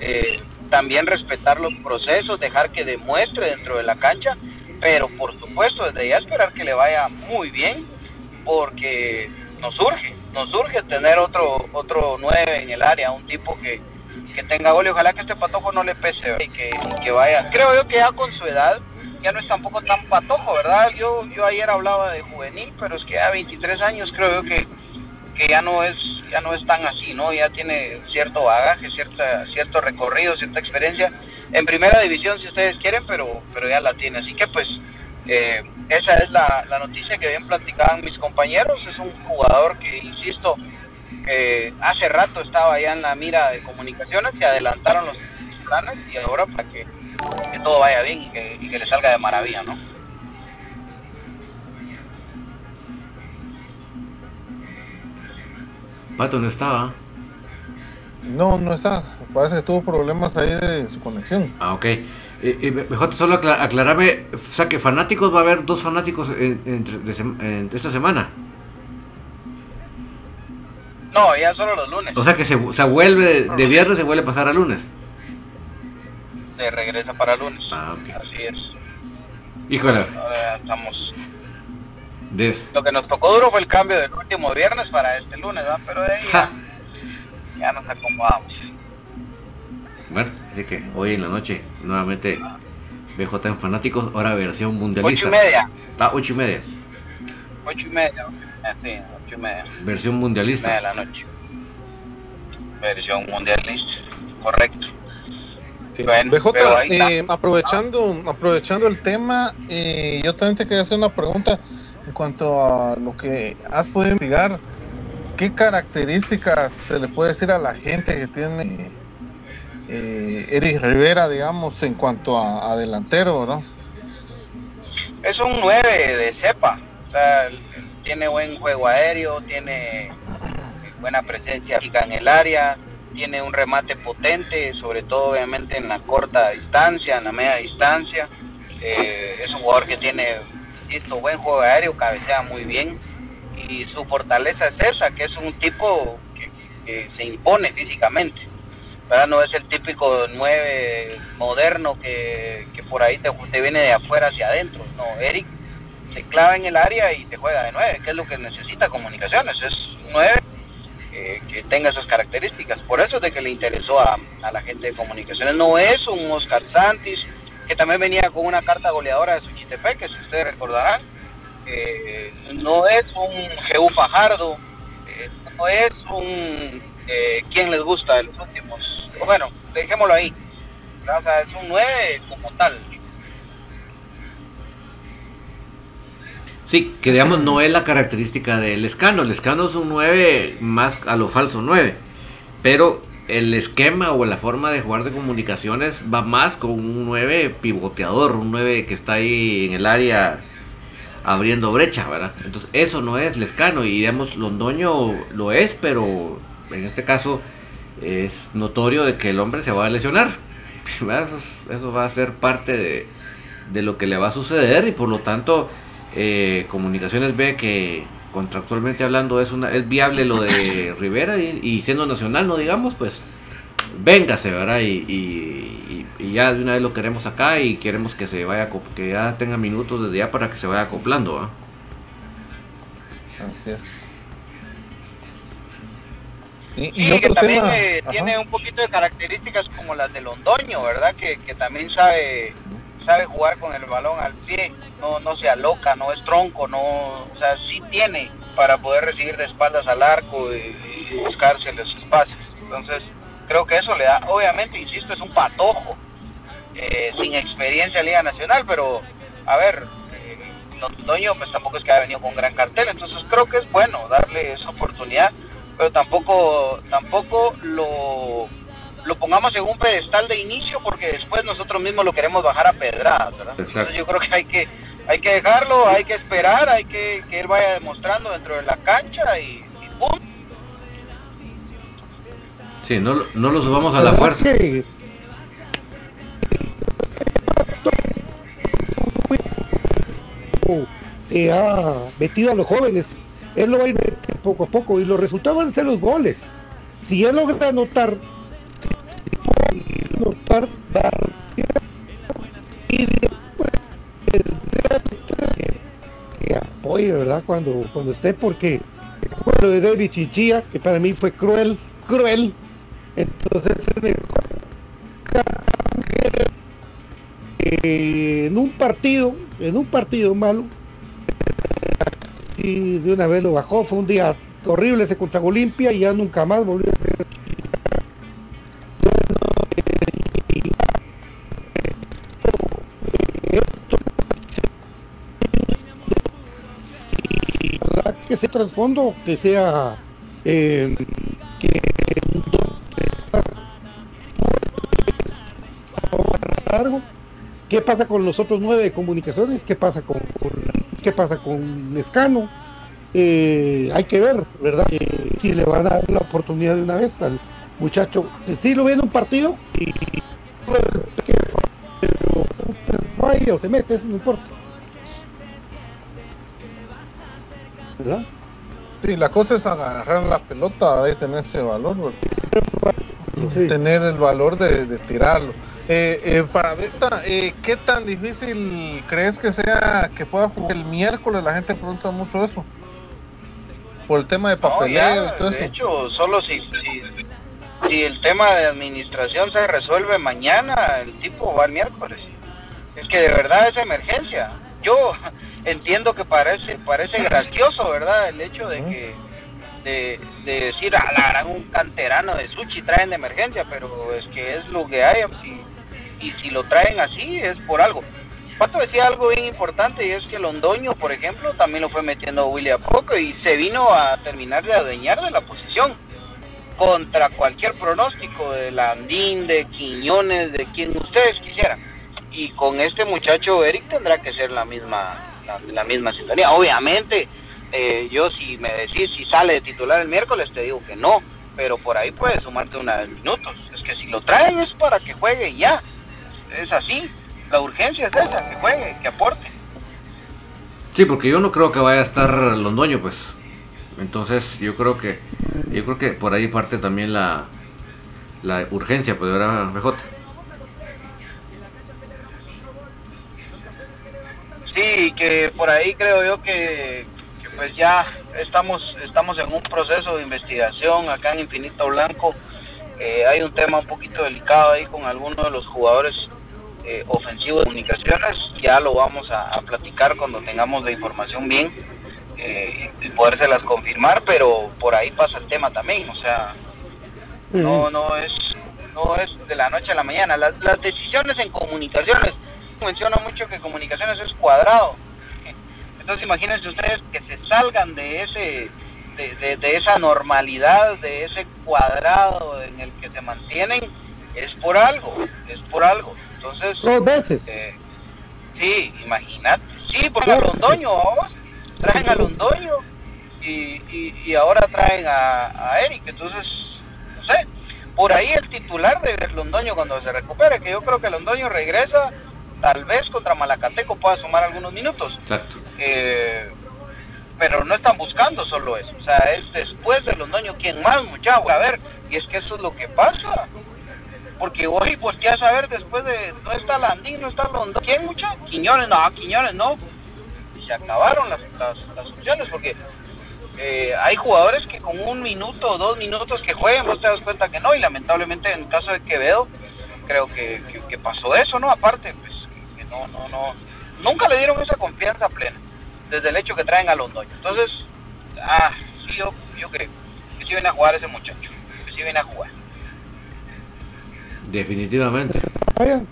eh, también respetar los procesos, dejar que demuestre dentro de la cancha, pero por supuesto desde ya esperar que le vaya muy bien, porque nos surge, nos surge tener otro otro 9 en el área, un tipo que, que tenga gol y ojalá que este patojo no le pese y que, que vaya. Creo yo que ya con su edad ya no es tampoco tan patojo, ¿verdad? Yo, yo ayer hablaba de juvenil, pero es que a 23 años creo yo que que ya no es ya no es tan así, ¿no? Ya tiene cierto bagaje, cierta, cierto recorrido, cierta experiencia en primera división si ustedes quieren, pero pero ya la tiene. Así que pues eh, esa es la, noticia que bien platicaban mis compañeros. Es un jugador que, insisto, hace rato estaba ya en la mira de comunicaciones, que adelantaron los planes y ahora para que, todo vaya bien que, y que le salga de maravilla, ¿no? Pato no estaba. No, no está. Parece que tuvo problemas ahí de su conexión. Ah, ok. Eh, eh, mejor solo aclararme, o sea que fanáticos va a haber dos fanáticos en, esta semana. No, ya solo los lunes. O sea que se, se vuelve de, viernes se vuelve a pasar a lunes. Se regresa para lunes. Ah, ok. Así es. Híjole. estamos lo que nos tocó duro fue el cambio del último viernes para este lunes, Pero de ahí ya, nos acomodamos. Bueno, así que hoy en la noche, nuevamente, BJ en Fanáticos, ahora versión mundialista. Ocho y media. Ah, ocho y media. Ocho y media, sí, ocho y media. Versión mundialista. Media de la noche. Versión mundialista, correcto. BJ, eh, aprovechando, aprovechando el tema, eh, yo también te quería hacer una pregunta en cuanto a lo que has podido investigar, ¿qué características se le puede decir a la gente que tiene eh, Eric Rivera, digamos, en cuanto a, delantero, ¿no? Es un 9 de cepa, tiene buen juego aéreo, tiene buena presencia en el área, tiene un remate potente, sobre todo obviamente en la corta distancia, en la media distancia. Eh, es un jugador que tiene buen juego aéreo, cabecea muy bien. y su fortaleza es esa, que es un tipo que, se impone físicamente. ¿verdad? No es el típico 9 moderno que, que por ahí te, te viene de afuera hacia adentro. No, Eric se clava en el área y te juega de 9, que es lo que necesita comunicaciones. Es un 9 eh, que tenga esas características. Por eso es de que le interesó a, a la gente de comunicaciones. No es un Oscar Santis, que también venía con una carta goleadora de Suchitepeque, si ustedes recordarán. No es un Jeú Fajardo, eh, no es un eh, quién les gusta de los últimos. Bueno, dejémoslo ahí. O sea, es un 9 como tal. Sí, que digamos no es la característica del escano. El escano es un 9 más a lo falso 9. Pero el esquema o la forma de jugar de comunicaciones va más con un 9 pivoteador, un 9 que está ahí en el área abriendo brecha, ¿verdad? Entonces eso no es Lescano y digamos Londoño lo es, pero en este caso es notorio de que el hombre se va a lesionar. Eso, eso va a ser parte de, de lo que le va a suceder y por lo tanto eh, Comunicaciones ve que contractualmente hablando es una es viable lo de Rivera y, y siendo nacional no digamos pues véngase verdad y, y, y, ya de una vez lo queremos acá y queremos que se vaya que ya tenga minutos desde ya para que se vaya acoplando es. Y, y Sí, que también eh, tiene un poquito de características como las de Londoño, ¿verdad? Que, que también sabe sabe jugar con el balón al pie, no, no se aloca, no es tronco, no, o sea, sí tiene para poder recibir de espaldas al arco y, buscarse los espacios. Entonces, creo que eso le da, obviamente, insisto, es un patojo, eh, sin experiencia en Liga Nacional, pero, a ver, eh, Londoño pues tampoco es que haya venido con gran cartel, entonces creo que es bueno darle esa oportunidad, pero tampoco, tampoco lo lo pongamos en un pedestal de inicio porque después nosotros mismos lo queremos bajar a pedradas, ¿verdad? Exacto. Entonces yo creo que hay que hay que dejarlo, hay que esperar, hay que que él vaya demostrando dentro de la cancha y, y ¡pum! Sí, no, lo- no lo subamos a la ¿Verdad fuerza. eh, ha metido a los jóvenes. Él lo va a ir metiendo poco a poco y los resultados van a ser los goles. Si él logra anotar, anotar, dar y después que, que apoye, ¿verdad? Cuando, cuando esté, porque lo de David Chichilla, que para mí fue cruel, cruel. Entonces, eh, en un partido, en un partido malo, y de una vez lo bajó, fue un día horrible ese contra Olimpia y ya nunca más volvió a ser. Que ese trasfondo que sea eh, que largo. ¿Qué pasa con los otros nueve comunicaciones? ¿Qué pasa con, con- qué pasa con Lescano? Eh, hay que ver, ¿verdad? Eh, si le van a dar la oportunidad de una vez al muchacho. Eh, sí lo ve en un partido y pero, pero se mete, eso no importa. ¿Verdad? Sí, la cosa es agarrar la pelota ¿verdad? y tener ese valor, ¿verdad? Sí. tener el valor de, de tirarlo. Eh, eh, para Berta, eh, ¿qué tan difícil crees que sea que pueda jugar el miércoles? La gente pregunta mucho eso. Por el tema de No, papeleo ya, y todo de eso. hecho, solo si, si, si el tema de administración se resuelve mañana, el tipo va el miércoles. Es que de verdad es emergencia. Yo entiendo que parece parece gracioso, ¿verdad? El hecho de que de, de decir, a la gran un canterano de sushi traen de emergencia, pero es que es lo que hay. Y, y si lo traen así es por algo. Pato decía algo bien importante y es que Londoño, por ejemplo, también lo fue metiendo William Poco y se vino a terminar de adueñar de la posición contra cualquier pronóstico de Landín, de Quiñones, de quien ustedes quisieran. Y con este muchacho Eric tendrá que ser la misma la, misma sintonía. Obviamente, eh, yo si me decís si sale de titular el miércoles te digo que no, pero por ahí puedes sumarte unos minutos. Es que si lo traen es para que juegue ya. Es así. La urgencia es esa, que juegue, que aporte. Sí, porque yo no creo que vaya a estar Londoño, pues. Entonces yo creo que yo creo que por ahí parte también la, la urgencia pues ahora BJ. Sí, que por ahí creo yo que, que pues ya estamos estamos en un proceso de investigación acá en Infinito Blanco. Eh, hay un tema un poquito delicado ahí con algunos de los jugadores eh, ofensivos de comunicaciones. Ya lo vamos a, a platicar cuando tengamos la información bien eh, y podérselas confirmar, pero por ahí pasa el tema también. O sea, no no es no es de la noche a la mañana. Las, las decisiones en comunicaciones menciona mucho que comunicaciones es cuadrado. Entonces imagínense ustedes que se salgan de ese de, de- de esa normalidad, de ese cuadrado en el que se mantienen, es por algo, es por algo. Entonces, Dos veces. eh, sí, imagínate. Sí, porque a Londoño, vamos, traen a Londoño y, y, y ahora traen a, a Eric. Entonces, no sé, por ahí el titular de Londoño cuando se recupere, que yo creo que Londoño regresa, tal vez contra Malacateco pueda sumar algunos minutos. Exacto. Eh, pero no están buscando solo eso. O sea, es después de Londoño quien más, muchacho. A ver, y es que eso es lo que pasa. Porque hoy volteas a ver después de. No está Landín, no está Londoño. ¿Quién, muchacho? Quiñones, no, Quiñones no. Y se acabaron las, las, las opciones porque eh, hay jugadores que con un minuto o dos minutos que jueguen, vos te das cuenta que no. Y lamentablemente en el caso de Quevedo, creo que, que, que pasó eso, ¿no? Aparte, pues, no, no, no. Nunca le dieron esa confianza plena desde el hecho que traen a Londoño. Entonces, ah, sí, yo, yo creo que sí viene a jugar ese muchacho, que sí viene a jugar. Definitivamente. Vaya.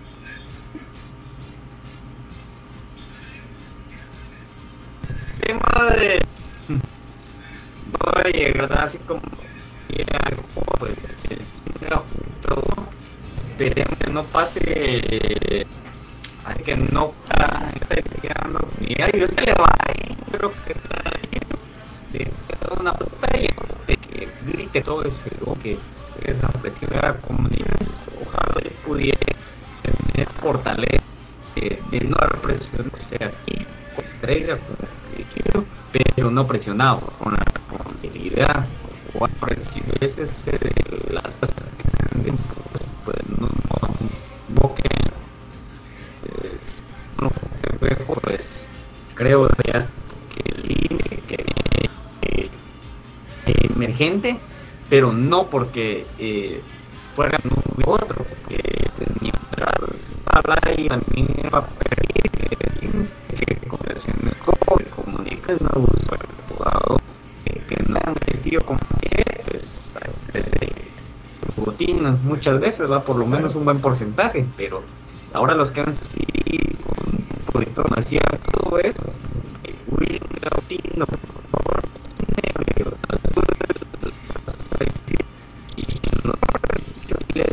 tema de oye verdad así como ya, pues esperemos que no pase que no está investigando mira yo te le va creo que está de una batalla de que grite todo eso que esa presión a la comunidad ojalá él pudiera tener fortaleza de, de no haber presión o sea así con con pero no presionado con la tranquilidad o presión ese es de las cosas que pues, pues no no, no pues, no que pues creo que el líder que eh, emergente pero no porque eh, fuera un otro porque tenía para y también va a perder que conversaciones como comunica no busca el jugador eh, que no han metido que pues desde rutina muchas veces va por lo menos un buen porcentaje pero ahora los que han hacía todo eso eh, Will Gautino, por favor, y no, yo le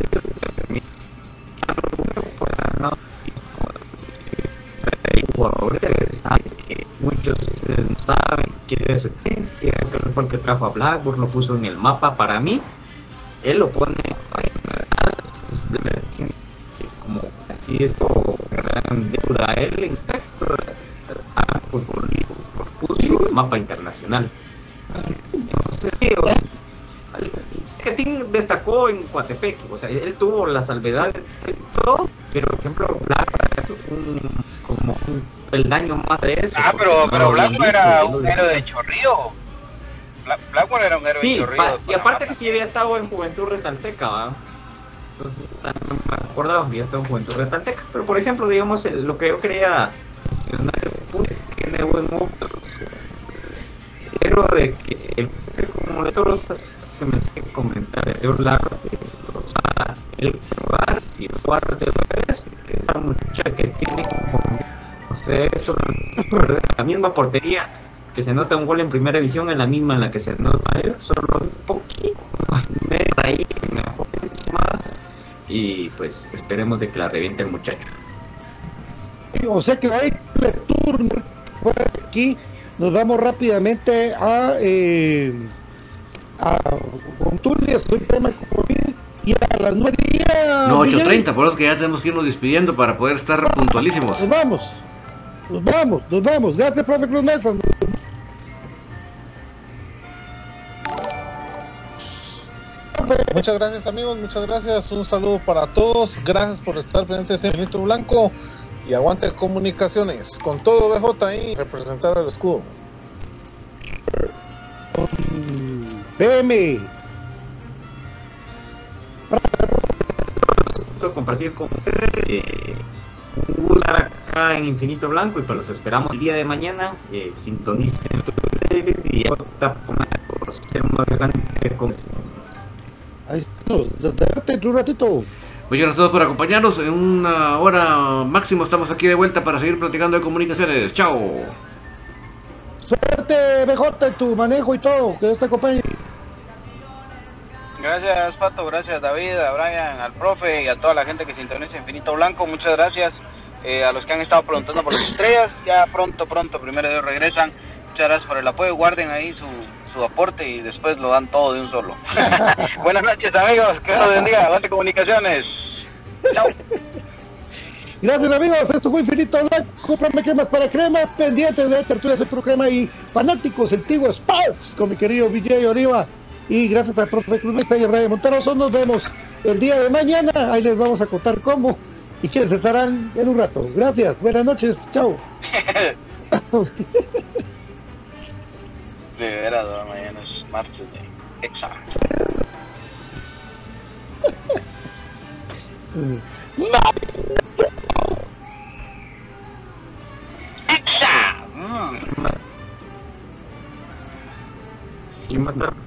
hay jugadores que muchos eh, no saben quién es su esencia, que que trajo a Blackburn, lo puso en el mapa para mí, él lo pone como así esto gran deuda a él mapa internacional entonces o sea, Ketín destacó en Coatepec, o sea, él tuvo la salvedad de todo, pero por ejemplo, Black un, como un peldaño más de eso. Ah, pero, no pero Blanco era un héroe de Chorrillo. Bla- Blanco era un héroe Sí, de Chorrillo. y aparte que sí había estado en Juventud Retalteca, ¿va? Entonces también me acordaba que había estado en Juventud Retalteca, pero por ejemplo, digamos, el- lo que yo creía que el como de todos los aspectos que me que comentar de Orlando, de los- a- el probar y el cuarto de esa muchacha que tiene como, no sé, la misma portería que se nota un gol en primera división en la misma en la que se nota solo un poquito más y pues esperemos de que la reviente el muchacho. O sea que fuera de aquí nos vamos rápidamente a, eh, a Honduras, soy tema COVID y a las 9 días, No, 8.30, por eso que ya tenemos que irnos despidiendo para poder estar ah, puntualísimos. Nos vamos, nos vamos, nos vamos. Gracias, profe Cruz Mesa. Muchas gracias amigos, muchas gracias, un saludo para todos, gracias por estar pendientes de Benito Blanco y aguante comunicaciones. Con todo BJ ahí, representar el escudo. PM. compartir con ustedes. Eh, un gusto estar acá en Infinito Blanco y pues los esperamos el día de mañana. Eh, sintonicen y ya adelante con Ahí estamos. Un ratito. Muchas gracias a todos por acompañarnos. En una hora máximo estamos aquí de vuelta para seguir platicando de comunicaciones. Chao. Suerte, BJ, en tu manejo y todo. Que Dios te acompañe. Gracias, Pato. Gracias, David, a Brian, al profe y a toda la gente que sintoniza Infinito Blanco. Muchas gracias eh, a los que han estado preguntando por las estrellas. Ya pronto, pronto, primero de ellos regresan. Muchas gracias por el apoyo. Guarden ahí su, su aporte y después lo dan todo de un solo. Buenas noches, amigos. Que Dios bendiga. Aguante comunicaciones. Chao. Gracias amigos, esto fue Infinito Blanco, cómprame cremas para cremas, pendientes de tertulias de Pro Crema y fanáticos del Tigo Sports con mi querido Vijay Oliva y gracias al profe Cruz y a Brian Montaroso nos vemos el día de mañana, ahí les vamos a contar cómo y quiénes estarán en un rato. Gracias, buenas noches, chao. De veras, mañana es martes de examen. ¿Quién va a estar?